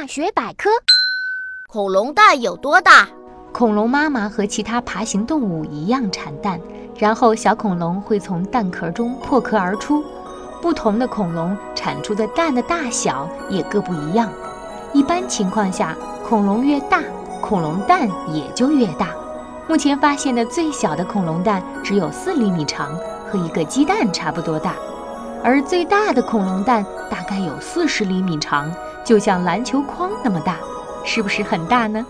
妈学百科：恐龙蛋有多大？恐龙妈妈和其他爬行动物一样产蛋，然后小恐龙会从蛋壳中破壳而出。不同的恐龙产出的蛋的大小也各不一样。一般情况下，恐龙越大，恐龙蛋也就越大。目前发现的最小的恐龙蛋只有四厘米长，和一个鸡蛋差不多大。而最大的恐龙蛋大概有四十厘米长，就像篮球框那么大，是不是很大呢？